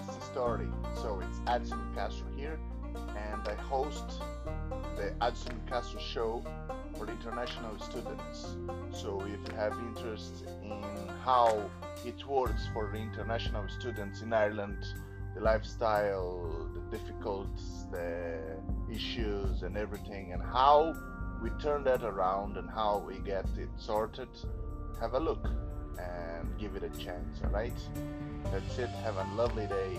story. So it's Adson Castro here, and I host the Adson Castro Show for international students. So if you have interest in how it works for international students in Ireland, the lifestyle, the difficulties, the issues, and everything, and how we turn that around and how we get it sorted, have a look and give it a chance. All right. That's it. Have a lovely day.